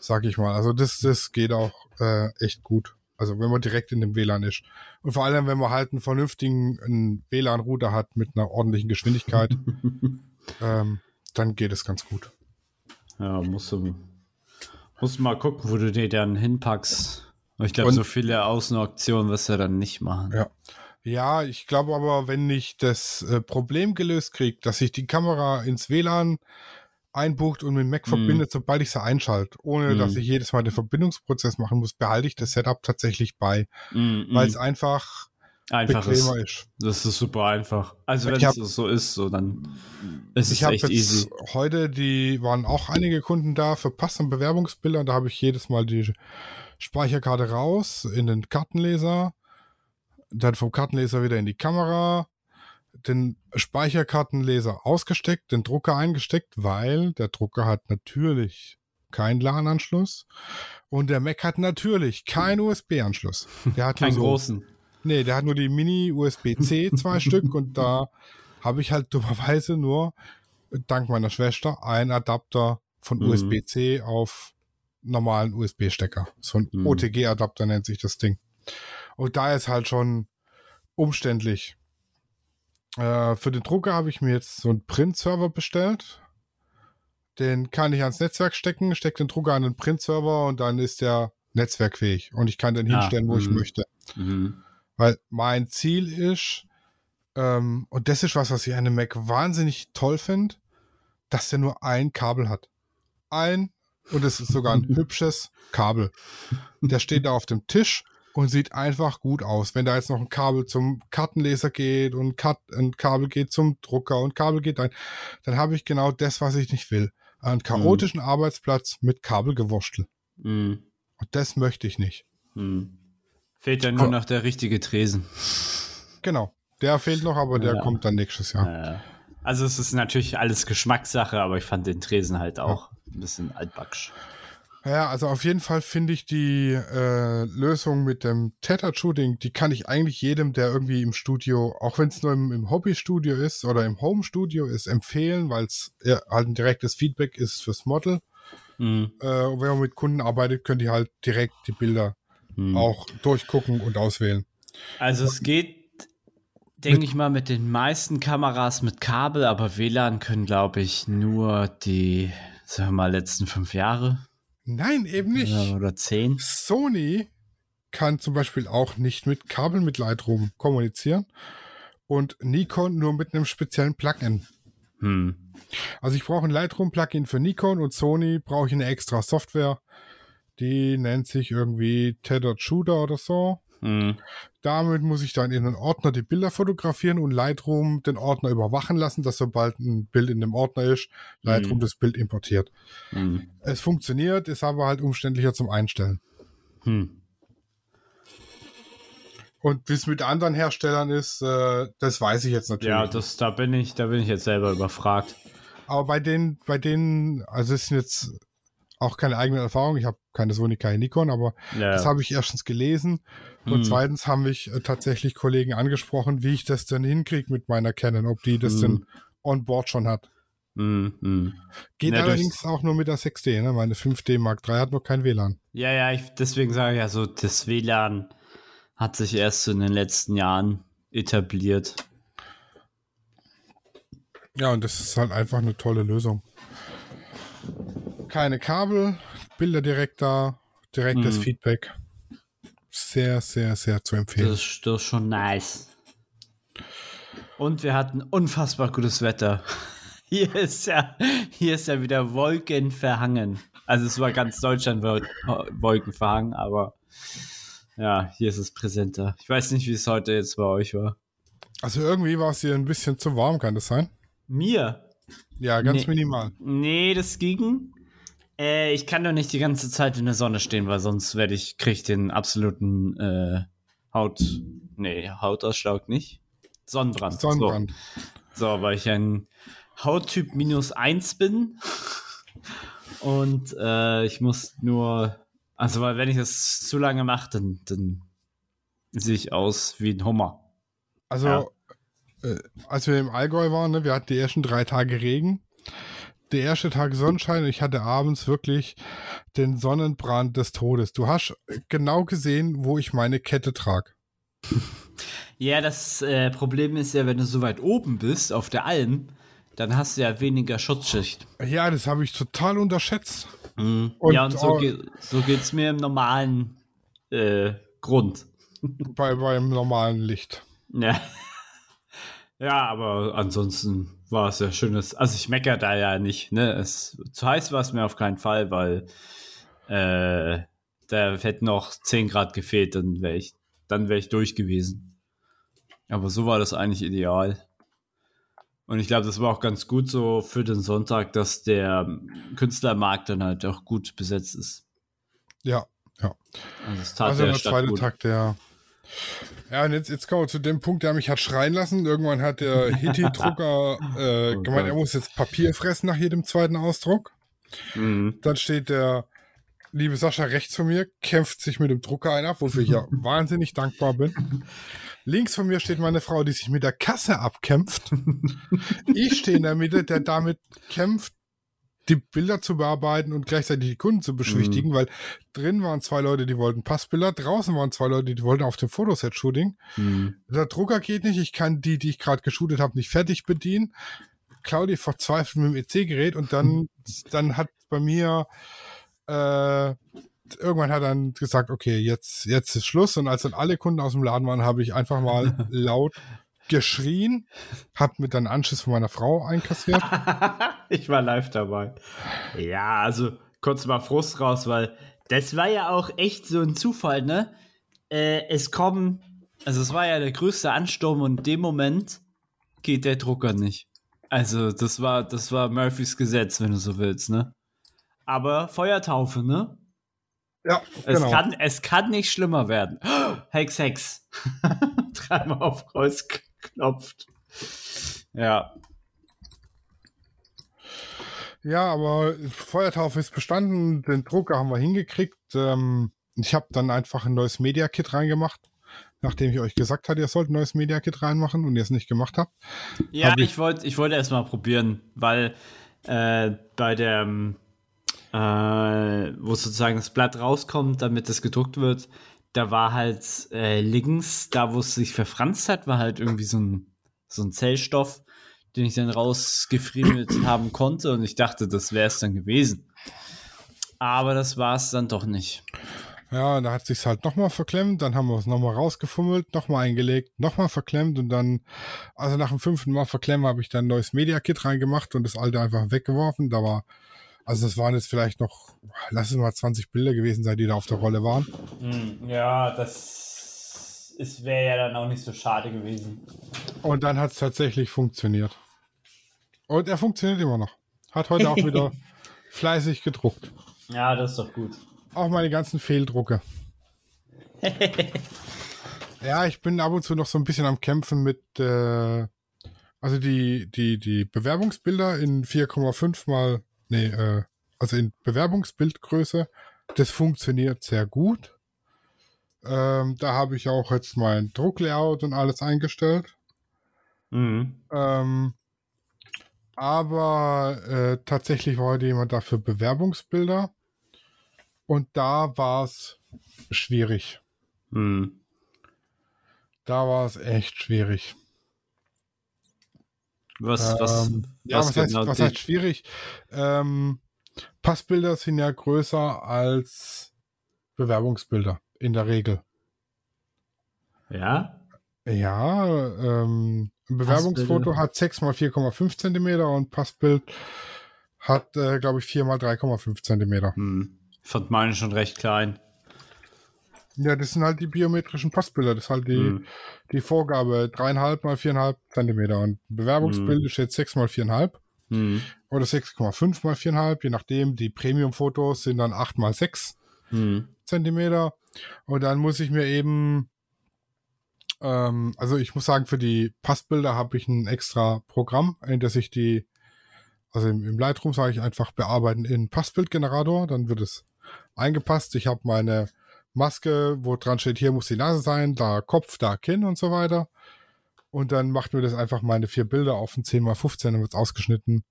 Sag ich mal. Also das, das geht auch äh, echt gut. Also wenn man direkt in dem WLAN ist. Und vor allem, wenn man halt einen vernünftigen WLAN-Router hat mit einer ordentlichen Geschwindigkeit, ähm, dann geht es ganz gut. Ja, musst du, musst du mal gucken, wo du die dann hinpackst. Ich glaube, so viele Außenauktionen wirst du dann nicht machen. Ja. Ja, ich glaube aber, wenn ich das äh, Problem gelöst kriege, dass sich die Kamera ins WLAN einbucht und mit Mac Mhm. verbindet, sobald ich sie einschalte, ohne Mhm. dass ich jedes Mal den Verbindungsprozess machen muss, behalte ich das Setup tatsächlich bei, Mm, weil es einfach einfach bequemer ist. ist. Das ist super einfach. Also wenn hab- es so ist, so dann ist es Ich habe echt jetzt easy. heute, die waren auch einige Kunden da für Pass- und Bewerbungsbilder und da habe ich jedes Mal die Speicherkarte raus in den Kartenleser, dann vom Kartenleser wieder in die Kamera, den Speicherkartenleser ausgesteckt, den Drucker eingesteckt, weil der Drucker hat natürlich keinen LAN-Anschluss und der Mac hat natürlich keinen USB-Anschluss. Der hat Keinen so, großen. Nee, der hat nur die Mini-USB-C zwei Stück und da habe ich halt dummerweise nur, dank meiner Schwester, einen Adapter von Mhm. USB-C auf normalen USB-Stecker. So ein Mhm. OTG-Adapter nennt sich das Ding. Und da ist halt schon umständlich. Äh, für den Drucker habe ich mir jetzt so einen Print-Server bestellt. Den kann ich ans Netzwerk stecken, stecke den Drucker an den Print-Server und dann ist der netzwerkfähig und ich kann den Ja, hinstellen, wo ich mhm. möchte. Mhm. Weil mein Ziel ist, ähm, und das ist was, was ich an dem Mac wahnsinnig toll finde, dass der nur ein Kabel hat. Ein, und es ist sogar ein hübsches Kabel. Der steht da auf dem Tisch und sieht einfach gut aus. Wenn da jetzt noch ein Kabel zum Kartenleser geht und Kat ein Kabel geht zum Drucker und Kabel geht ein, dann habe ich genau das, was ich nicht will. Einen chaotischen Arbeitsplatz mit Kabelgewurstel. Mhm. Und das möchte ich nicht. Mhm. Fehlt ja nur Oh. noch der richtige Tresen. Genau. Der fehlt noch, aber der Ja. kommt dann nächstes Jahr. Äh, also es ist natürlich alles Geschmackssache, aber ich fand den Tresen halt auch ein bisschen altbacksch. Ja, also auf jeden Fall finde ich die äh, Lösung mit dem Theta-Shooting, die kann ich eigentlich jedem, der irgendwie im Studio, auch wenn es nur im, im Hobby-Studio ist oder im Home-Studio ist, empfehlen, weil es ja, halt ein direktes Feedback ist fürs Model. Mhm. Äh, und wenn man mit Kunden arbeitet, könnt ihr halt direkt die Bilder Mhm. auch durchgucken und auswählen. Also es geht, denke ich mal, mit den meisten Kameras mit Kabel, aber WLAN können, glaube ich, nur die, sagen wir mal, letzten fünf Jahre Nein, eben nicht. ja, oder zehn. Sony kann zum Beispiel auch nicht mit Kabel mit Lightroom kommunizieren und Nikon nur mit einem speziellen Plugin. Hm. Also ich brauche ein Lightroom-Plugin für Nikon und Sony brauche ich eine extra Software. Die nennt sich irgendwie Tethered Shooter oder so. Hm. Damit muss ich dann in einen Ordner die Bilder fotografieren und Lightroom den Ordner überwachen lassen, dass sobald ein Bild in dem Ordner ist, Lightroom Mhm. das Bild importiert. Hm. Es funktioniert, ist aber halt umständlicher zum Einstellen. Hm. Und wie es mit anderen Herstellern ist, äh, das weiß ich jetzt natürlich. Ja, das, da bin ich, da bin ich jetzt selber überfragt. Aber bei denen, bei denen, also es sind jetzt auch keine eigene Erfahrung. Ich habe keine Sony, keine Nikon, aber Ja. das habe ich erstens gelesen und Hm. zweitens haben mich äh, tatsächlich Kollegen angesprochen, wie ich das denn hinkriege mit meiner Canon, ob die das Hm. denn on board schon hat. Hm, hm. Geht Ja, allerdings auch nur mit der 6D, ne? Meine 5D Mark III hat noch kein WLAN. Ja, ja, ich, deswegen sage ich ja so, das WLAN hat sich erst in den letzten Jahren etabliert. Ja, und das ist halt einfach eine tolle Lösung. Keine Kabel, Bilder direkt da, direktes Mhm. Feedback. Sehr, sehr, sehr zu Das empfehlen. ist, das ist schon nice. Und wir hatten unfassbar gutes Wetter. Hier ist ja, hier ist ja wieder Wolken verhangen. Also es war ganz Deutschland Wol- Wolken verhangen, aber ja, hier ist es präsenter. Ich weiß nicht, wie es heute jetzt bei euch war. Also irgendwie war es hier ein bisschen zu warm, kann das sein? Mir? Ja, ganz Nee. minimal. Nee, das ging. Äh, ich kann doch nicht die ganze Zeit in der Sonne stehen, weil sonst werde ich, krieg ich den absoluten äh, Haut. Nee, Hautausschlag nicht. Sonnenbrand. Sonnenbrand. So, so weil ich ein Hauttyp minus eins bin. Und äh, ich muss nur. Also, weil wenn ich das zu lange mache, dann, dann sehe ich aus wie ein Hummer. Also, Ja. äh, als wir im Allgäu waren, ne, wir hatten die ersten drei Tage Regen. Der erste Tag Sonnenschein und ich hatte abends wirklich den Sonnenbrand des Todes. Du hast genau gesehen, wo ich meine Kette trage. Ja, das äh, Problem ist ja, wenn du so weit oben bist auf der Alm, dann hast du ja weniger Schutzschicht. Ja, das habe ich total unterschätzt. Und, Und ja, und so, auch- ge so geht's mir im normalen äh, Grund. bei, beim normalen Licht. Ja. ja, aber ansonsten war es ja schönes. Also ich meckere da ja nicht, ne? Es, zu heiß war es mir auf keinen Fall, weil äh, da hätten noch 10 Grad gefehlt, dann wäre ich, dann wäre ich durch gewesen. Aber so war das eigentlich ideal. Und ich glaube, das war auch ganz gut so für den Sonntag, dass der Künstlermarkt dann halt auch gut besetzt ist. Ja, ja. Also es tat Also der der Stadt zweite gut. Tag, der. Ja, und jetzt, jetzt kommen wir zu dem Punkt, der mich hat schreien lassen. Irgendwann hat der Hitti-Drucker äh, Oh gemeint, er muss jetzt Papier fressen nach jedem zweiten Ausdruck. Mhm. Dann steht der liebe Sascha rechts von mir, kämpft sich mit dem Drucker ein ab, wofür ich ja wahnsinnig dankbar bin. Links von mir steht meine Frau, die sich mit der Kasse abkämpft. Ich stehe in der Mitte, der damit kämpft, die Bilder zu bearbeiten und gleichzeitig die Kunden zu beschwichtigen, weil drin waren zwei Leute, die wollten Passbilder, draußen waren zwei Leute, die wollten auf dem Fotoset-Shooting. Mhm. Der Drucker geht nicht, ich kann die, die ich gerade geshootet habe, nicht fertig bedienen. Claudia verzweifelt mit dem EC-Gerät und dann, dann hat bei mir äh, irgendwann hat er dann gesagt, okay, jetzt, jetzt ist Schluss. Und als dann alle Kunden aus dem Laden waren, habe ich einfach mal laut geschrien, hab mit dann Anschiss von meiner Frau einkassiert. ich war live dabei. Ja, also kurz mal Frust raus, weil das war ja auch echt so ein Zufall, ne? Äh, es kommen, also es war ja der größte Ansturm und in dem Moment geht der Drucker nicht. Also das war, das war Murphys Gesetz, wenn du so willst, ne? Aber Feuertaufe, ne? Ja, Es, genau. kann, es kann nicht schlimmer werden. Hex, Hex. Dreimal auf Kreuz geklopft. Ja. Ja, aber Feuertaufe ist bestanden, den Drucker haben wir hingekriegt. Ähm, ich habe dann einfach ein neues Media Kit reingemacht, nachdem ich euch gesagt hatte, ihr sollt ein neues Media Kit reinmachen und ihr es nicht gemacht habt. Ja, Hab ich- ich wollte ich wollte erst mal probieren, weil äh, bei der, äh, wo sozusagen das Blatt rauskommt, damit es gedruckt wird, da war halt äh, links, da wo es sich verfranst hat, war halt irgendwie so ein, so ein Zellstoff, den ich dann rausgefriemelt haben konnte und ich dachte, das wäre es dann gewesen. Aber das war es dann doch nicht. Ja, da hat sich's halt nochmal verklemmt, dann haben wir es nochmal rausgefummelt, nochmal eingelegt, nochmal verklemmt und dann, also nach dem fünften Mal verklemmen habe ich dann ein neues Media Kit reingemacht und das alte einfach weggeworfen. Da war, also das waren jetzt vielleicht noch, lass es mal 20 Bilder gewesen sein, die da auf der Rolle waren. ja, das wäre ja dann auch nicht so schade gewesen. Und dann hat es tatsächlich funktioniert. Und er funktioniert immer noch. Hat heute auch wieder fleißig gedruckt. Ja, das ist doch gut. Auch meine ganzen Fehldrucke. ja, ich bin ab und zu noch so ein bisschen am Kämpfen mit, äh, also die, die, die Bewerbungsbilder in 4,5 mal, nee, äh, also in Bewerbungsbildgröße, das funktioniert sehr gut. Ähm, da habe ich auch jetzt mein Drucklayout und alles eingestellt. Mhm. Ähm, aber äh, tatsächlich war heute jemand da für Bewerbungsbilder. Und da war es schwierig. Mhm. Da war es echt schwierig. Was, was, Ähm, ja, was, heißt, genau was die- heißt schwierig? Ähm, Passbilder sind ja größer als Bewerbungsbilder in der Regel. Ja? Ja, ähm, ein Bewerbungsfoto hat 6 mal 4,5 Zentimeter und Passbild hat, äh, glaube ich, 4 mal 3,5 Zentimeter. Hm. Ich fand meine schon recht klein. Ja, das sind halt die biometrischen Passbilder. Das ist halt die, Hm. die Vorgabe. Dreieinhalb mal viereinhalb Zentimeter. Und Bewerbungsbild ist jetzt sechs mal viereinhalb Hm. oder 6,5 mal viereinhalb, je nachdem. Die Premium-Fotos sind dann acht mal sechs Hm. Zentimeter. Und dann muss ich mir eben, ähm, also ich muss sagen, für die Passbilder habe ich ein extra Programm, in das ich die, also im, im Lightroom sage ich einfach bearbeiten in Passbildgenerator, dann wird es eingepasst. Ich habe meine Maske, wo dran steht, hier muss die Nase sein, da Kopf, da Kinn und so weiter. Und dann macht mir das einfach meine vier Bilder auf ein 10x15, dann wird's ausgeschnitten.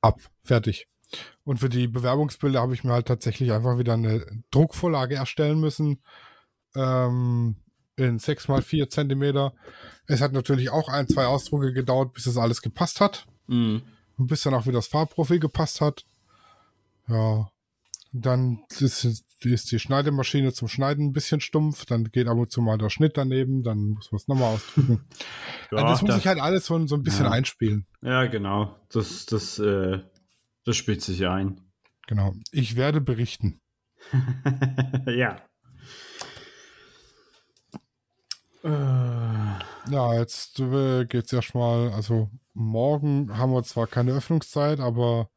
Ab. Fertig. Und für die Bewerbungsbilder habe ich mir halt tatsächlich einfach wieder eine Druckvorlage erstellen müssen. Ähm, in 6x4 Zentimeter. Es hat natürlich auch ein, zwei Ausdrucke gedauert, bis das alles gepasst hat. Mhm. Und bis dann auch wieder das Farbprofil gepasst hat. Ja. Dann ist, ist die Schneidemaschine zum Schneiden ein bisschen stumpf. Dann geht ab und zu mal der Schnitt daneben. Dann muss man es nochmal ausdrücken. Ja, also das muss das- ich halt alles so, so ein bisschen Ja. einspielen. Ja, genau. Das, das, äh, das spielt sich ein. Genau. Ich werde berichten. ja. Äh, Ja, jetzt äh, geht's erstmal. Also morgen haben wir zwar keine Öffnungszeit, aber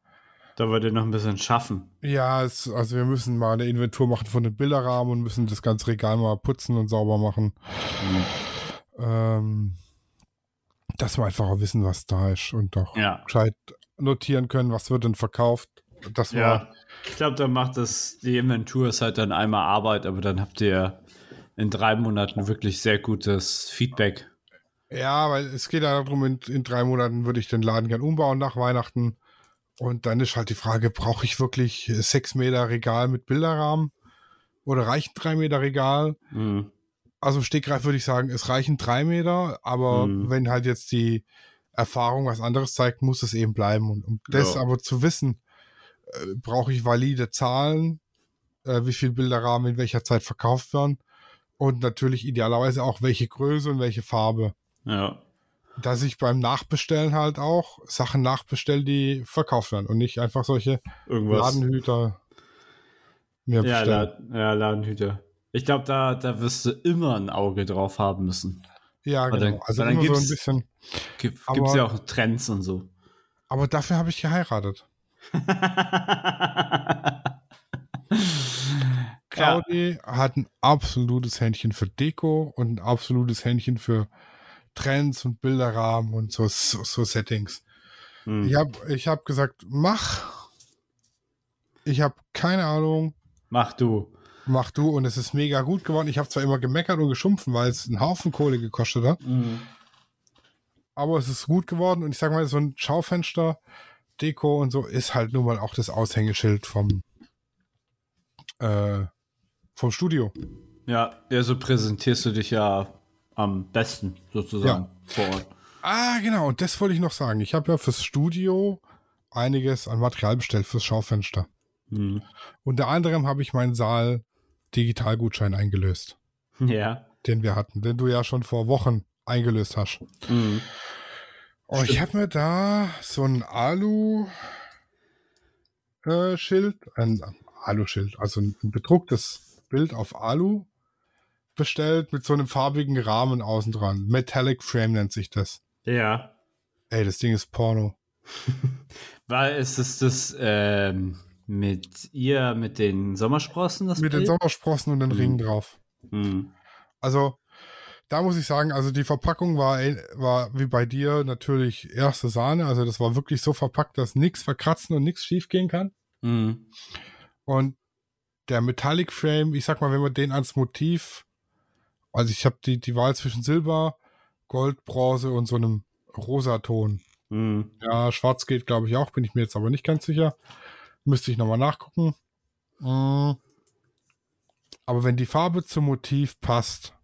da wollt ihr noch ein bisschen schaffen. ja, es, also wir müssen mal eine Inventur machen von den Bilderrahmen und müssen das ganze Regal mal putzen und sauber machen. Ähm, dass wir einfach auch wissen, was da ist und auch Ja. gescheit notieren können, was wird denn verkauft. Dass wir, Ja. Ich glaube, dann macht das, die Inventur ist halt dann einmal Arbeit, aber dann habt ihr in drei Monaten wirklich sehr gutes Feedback. Ja, weil es geht ja darum, in, in drei Monaten würde ich den Laden gern umbauen nach Weihnachten. Und dann ist halt die Frage, brauche ich wirklich sechs Meter Regal mit Bilderrahmen? Oder reicht ein drei Meter Regal? Mhm. Also im Stegreif würde ich sagen, es reichen drei Meter, aber Mhm. wenn halt jetzt die Erfahrung was anderes zeigt, muss es eben bleiben. Und um das Ja. aber zu wissen, äh, brauche ich valide Zahlen, äh, wie viel Bilderrahmen in welcher Zeit verkauft werden und natürlich idealerweise auch welche Größe und welche Farbe. Ja. Dass ich beim Nachbestellen halt auch Sachen nachbestelle, die verkauft werden und nicht einfach solche Irgendwas. Ladenhüter mir ja, bestellen. La ja, Ladenhüter. Ich glaube, da, da wirst du immer ein Auge drauf haben müssen. Ja, genau. dann- also dann immer so ein gibt's- bisschen. Gibt es ja auch Trends und so. Aber dafür habe ich geheiratet. Claudi hat ein absolutes Händchen für Deko und ein absolutes Händchen für Trends und Bilderrahmen und so, so, so Settings. Hm. Ich habe ich hab gesagt, mach. Ich habe keine Ahnung, Mach du. mach du. Und es ist mega gut geworden. Ich habe zwar immer gemeckert und geschumpfen, weil es einen Haufen Kohle gekostet hat, aber es ist gut geworden. Und ich sag mal, so ein Schaufenster, Deko und so ist halt nun mal auch das Aushängeschild vom, äh, vom Studio. Ja, ja, so präsentierst du dich ja am besten sozusagen vor Ort. Ah, genau. Und das wollte ich noch sagen. Ich habe ja fürs Studio einiges an Material bestellt fürs Schaufenster. Hm. Unter anderem habe ich meinen Saal Digitalgutschein eingelöst, Ja. den wir hatten, den du ja schon vor Wochen eingelöst hast. Hm. Und ich habe mir da so ein Alu äh, ein Alu-Schild, also ein bedrucktes Bild auf Alu bestellt mit so einem farbigen Rahmen außen dran. Metallic Frame nennt sich das. Ja. Ey, das Ding ist Porno. Weil es ist das ähm, mit ihr, mit den Sommersprossen, das Mit den Bild? Sommersprossen und den Mhm. Ringen drauf. Hm. Also, da muss ich sagen, also die Verpackung war, war wie bei dir natürlich erste Sahne. Also das war wirklich so verpackt, dass nichts verkratzen und nichts schief gehen kann. Hm. Und der Metallic Frame, ich sag mal, wenn man den als Motiv, also ich habe die, die Wahl zwischen Silber, Gold, Bronze und so einem Rosaton. Hm. Ja, schwarz geht, glaube ich, auch, bin ich mir jetzt aber nicht ganz sicher. Müsste ich nochmal nachgucken. Mm. Aber wenn die Farbe zum Motiv passt,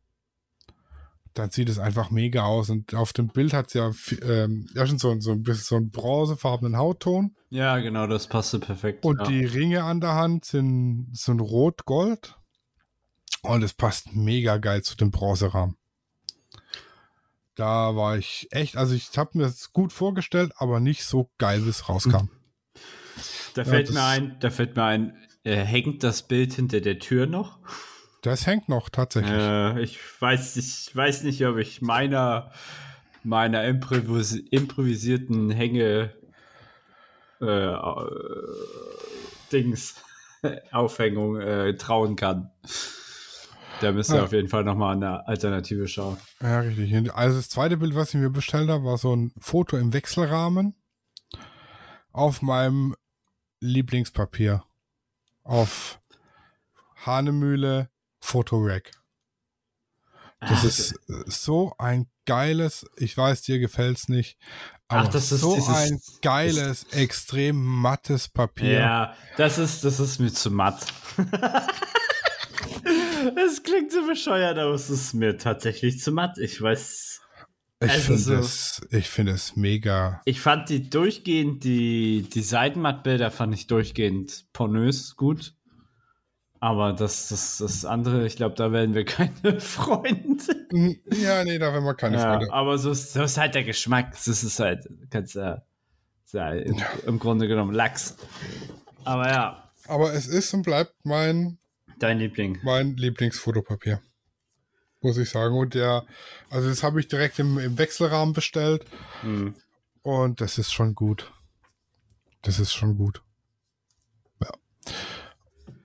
dann sieht es einfach mega aus. Und auf dem Bild hat es ja ähm, erstens so, so ein bisschen so einen bronzefarbenen Hautton. Ja, genau, das passte perfekt. Und ja. die Ringe an der Hand sind, sind rot-gold. Und es passt mega geil zu dem Bronzerahmen. Da war ich echt, also ich habe mir das gut vorgestellt, aber nicht so geil, wie es rauskam. da ja, fällt das- mir ein, da fällt mir ein, äh, hängt das Bild hinter der Tür noch? Das hängt noch tatsächlich. Äh, ich weiß, ich weiß nicht, ob ich meiner, meiner improvis improvisierten Hänge äh, äh, Dings Aufhängung äh, trauen kann. Da müsst ihr Ja. auf jeden Fall nochmal an eine Alternative schauen. Ja, richtig. Also das zweite Bild, was ich mir bestellt habe, war so ein Foto im Wechselrahmen auf meinem Lieblingspapier. Auf Hanemühle Fotorack. Das ist äh, so ein geiles, ich weiß, dir gefällt's nicht, aber Ach, das ist so dieses- ein geiles, extrem mattes Papier. Ja, das ist, das ist mir zu matt. Es klingt so bescheuert, aber es ist mir tatsächlich zu matt. Ich weiß. ich also finde so- es, ich finde es mega. Ich fand die durchgehend, die, die Seitenmattbilder fand ich durchgehend pornös gut. Aber das, das, das andere, ich glaube, da werden wir keine Freunde. Hm, Ja, nee, da wären wir keine Ja, Freude. aber so ist, so ist halt der Geschmack. Das ist halt, kannst ja, ja im, im Grunde genommen Lachs. Aber ja, Aber es ist und bleibt mein, dein Liebling. mein Lieblingsfotopapier. Muss ich sagen. Und der, also das habe ich direkt im, im Wechselrahmen bestellt. Hm. Und das ist schon gut. Das ist schon gut. Ja.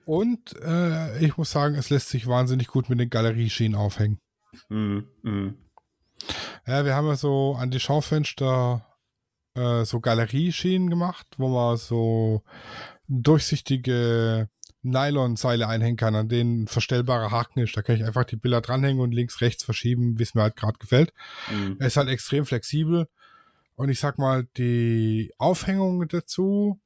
Und äh, ich muss sagen, es lässt sich wahnsinnig gut mit den Galerieschienen aufhängen. Hm, hm. Ja, wir haben ja so an die Schaufenster äh, so Galerieschienen gemacht, wo man so durchsichtige Nylonseile einhängen kann, an denen ein verstellbarer Haken ist. Da kann ich einfach die Bilder dranhängen und links, rechts verschieben, wie es mir halt gerade gefällt. Hm. Er ist halt extrem flexibel. Und ich sag mal, die Aufhängung dazu,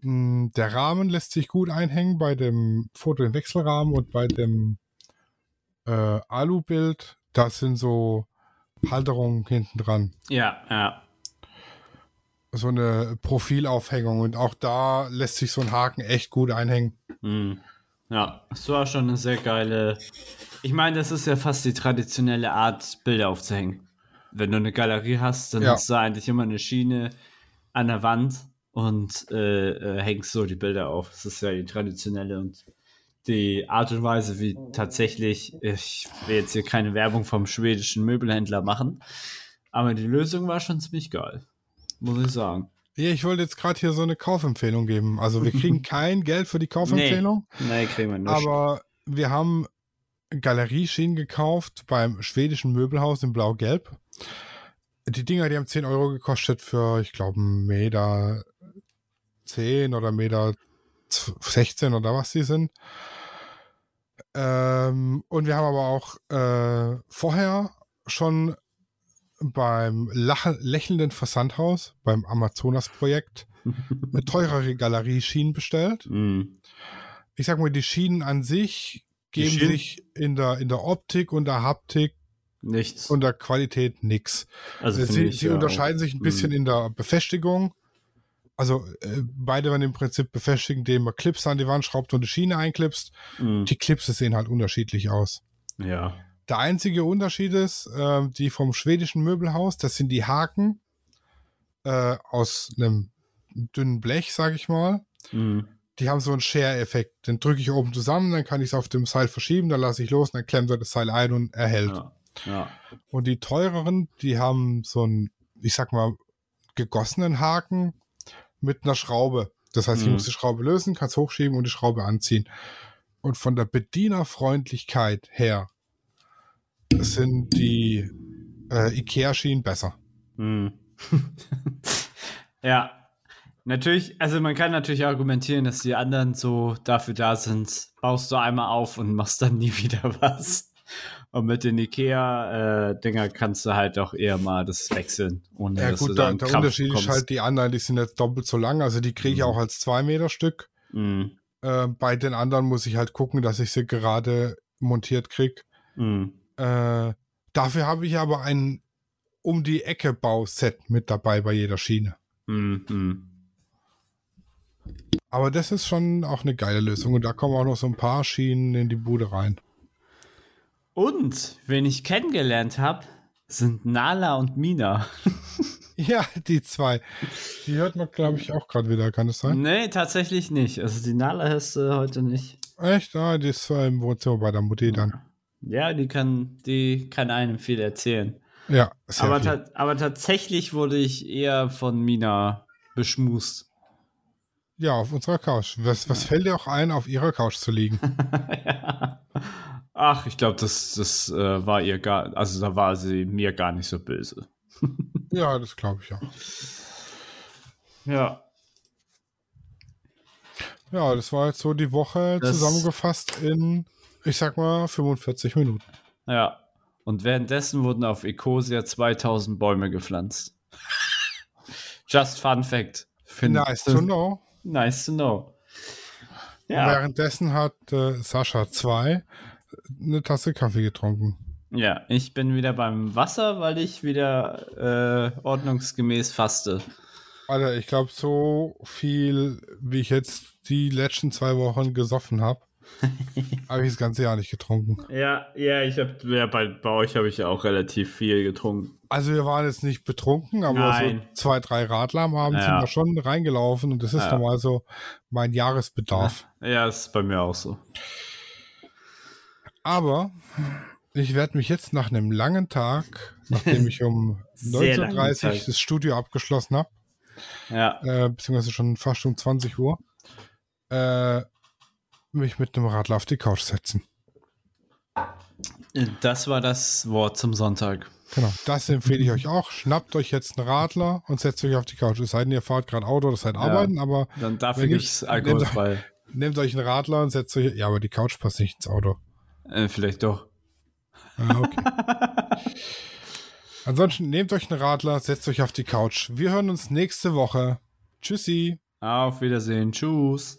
mh, der Rahmen lässt sich gut einhängen bei dem Foto im Wechselrahmen und bei dem äh, Alubild. Das sind so Halterungen hinten dran. Ja, ja. So eine Profilaufhängung. Und auch da lässt sich so ein Haken echt gut einhängen. Hm. Ja, das war schon eine sehr geile. Ich meine, das ist ja fast die traditionelle Art, Bilder aufzuhängen. Wenn du eine Galerie hast, dann Ja. hast du eigentlich immer eine Schiene an der Wand und äh, äh, hängst so die Bilder auf. Das ist ja die traditionelle und die Art und Weise, wie tatsächlich, ich will jetzt hier keine Werbung vom schwedischen Möbelhändler machen, aber die Lösung war schon ziemlich geil. Muss ich sagen. Ja, ich wollte jetzt gerade hier so eine Kaufempfehlung geben. Also wir kriegen kein Geld für die Kaufempfehlung. Nee, kriegen wir nicht. Aber wir haben Galerieschienen gekauft beim schwedischen Möbelhaus in Blau-Gelb. Die Dinger, die haben 10 Euro gekostet für, ich glaube, Meter 10 oder Meter 16 oder was die sind. Ähm, und wir haben aber auch äh, vorher schon beim Lache, lächelnden Versandhaus, beim Amazonas-Projekt, teurere Galerieschienen bestellt Hm. ich sag mal, die Schienen an sich geben Schienen? sich in der, in der Optik und der Haptik Nichts. und der Qualität nix. also finde sie ich, sie ja, unterscheiden sich ein bisschen in der Befestigung. Also äh, beide werden im Prinzip befestigen, indem man Clips an die Wand schraubt und die Schiene einklipst. Mhm. Die Clips sehen halt unterschiedlich aus. Ja. Der einzige Unterschied ist, ähm, die vom schwedischen Möbelhaus, das sind die Haken äh, aus einem dünnen Blech, sag ich mal. Mhm. die haben so einen Share-Effekt. Den drücke ich oben zusammen, dann kann ich es auf dem Seil verschieben, dann lasse ich los, dann klemmt er das Seil ein und erhält. Ja. ja. Und die teureren, die haben so einen, ich sag mal, gegossenen Haken mit einer Schraube. Das heißt, ich Mhm. muss die Schraube lösen, kann es hochschieben und die Schraube anziehen. Und von der Bedienerfreundlichkeit her sind die äh, Ikea-Schienen besser. Mhm. ja. Natürlich, also man kann natürlich argumentieren, dass die anderen so dafür da sind, baust du einmal auf und machst dann nie wieder was. Und mit den Ikea-Dinger kannst du halt auch eher mal das wechseln, ohne Ja gut, da der, Krampf Unterschied ist kommst. halt, die anderen, die sind jetzt doppelt so lang. Also die kriege ich Mhm. auch als 2 Meter Stück. Mhm. Äh, bei den anderen muss ich halt gucken, dass ich sie gerade montiert krieg. Mhm. Äh, dafür habe ich aber ein um die Ecke Bauset mit dabei bei jeder Schiene. Mhm. Aber das ist schon auch eine geile Lösung und da kommen auch noch so ein paar Schienen in die Bude rein. Und, wen ich kennengelernt habe, sind Nala und Mina. Ja, die zwei. Die hört man, glaube ich, auch gerade wieder. Kann es sein? Nee, tatsächlich nicht. Also die Nala hast du heute nicht. Echt? Ah, die ist zwar im Wohnzimmer bei der Mutti dann. Ja, die kann, die kann einem viel erzählen. Ja, sehr Aber, viel. ta aber tatsächlich wurde ich eher von Mina beschmust. Ja, auf unserer Couch. Was, was fällt dir auch ein, auf ihrer Couch zu liegen? ja. Ach, ich glaube, das, das äh, war ihr gar, also da war sie mir gar nicht so böse. ja, das glaube ich auch. Ja. Ja, das war jetzt so die Woche Das- zusammengefasst in, ich sag mal, 45 Minuten. Ja. Und währenddessen wurden auf Ecosia 2000 Bäume gepflanzt. Just fun fact. Find- Nice to know. Nice to know. Ja, Währenddessen hat äh, Sascha 2 eine Tasse Kaffee getrunken. ja, ich bin wieder beim Wasser, weil ich wieder äh, ordnungsgemäß faste. Alter, ich glaube, so viel, wie ich jetzt die letzten zwei Wochen gesoffen habe, habe ich das ganze Jahr nicht getrunken. Ja, ja, ich habe ja, bei, bei euch habe ich ja auch relativ viel getrunken. Also wir waren jetzt nicht betrunken, aber so zwei, drei Radler am Abend Ja. sind wir schon reingelaufen und das ist Ja. normal so mein Jahresbedarf. Ja, ist bei mir auch so. Aber ich werde mich jetzt nach einem langen Tag, nachdem ich um Sehr langen 19.30 Uhr das Studio abgeschlossen habe, Ja, äh, beziehungsweise schon fast um 20 Uhr, äh, mich mit einem Radler auf die Couch setzen. das war das Wort zum Sonntag. Genau, das empfehle ich euch auch. Schnappt euch jetzt einen Radler und setzt euch auf die Couch. Es sei denn, ihr fahrt gerade Auto oder seid arbeiten, aber Dann dafür gibt nicht, es alkoholfrei. nehmt euch einen Radler und setzt euch. Ja, aber die Couch passt nicht ins Auto. Äh, vielleicht doch. Ah, okay. Ansonsten nehmt euch einen Radler, setzt euch auf die Couch. Wir hören uns nächste Woche. Tschüssi. Auf Wiedersehen. Tschüss.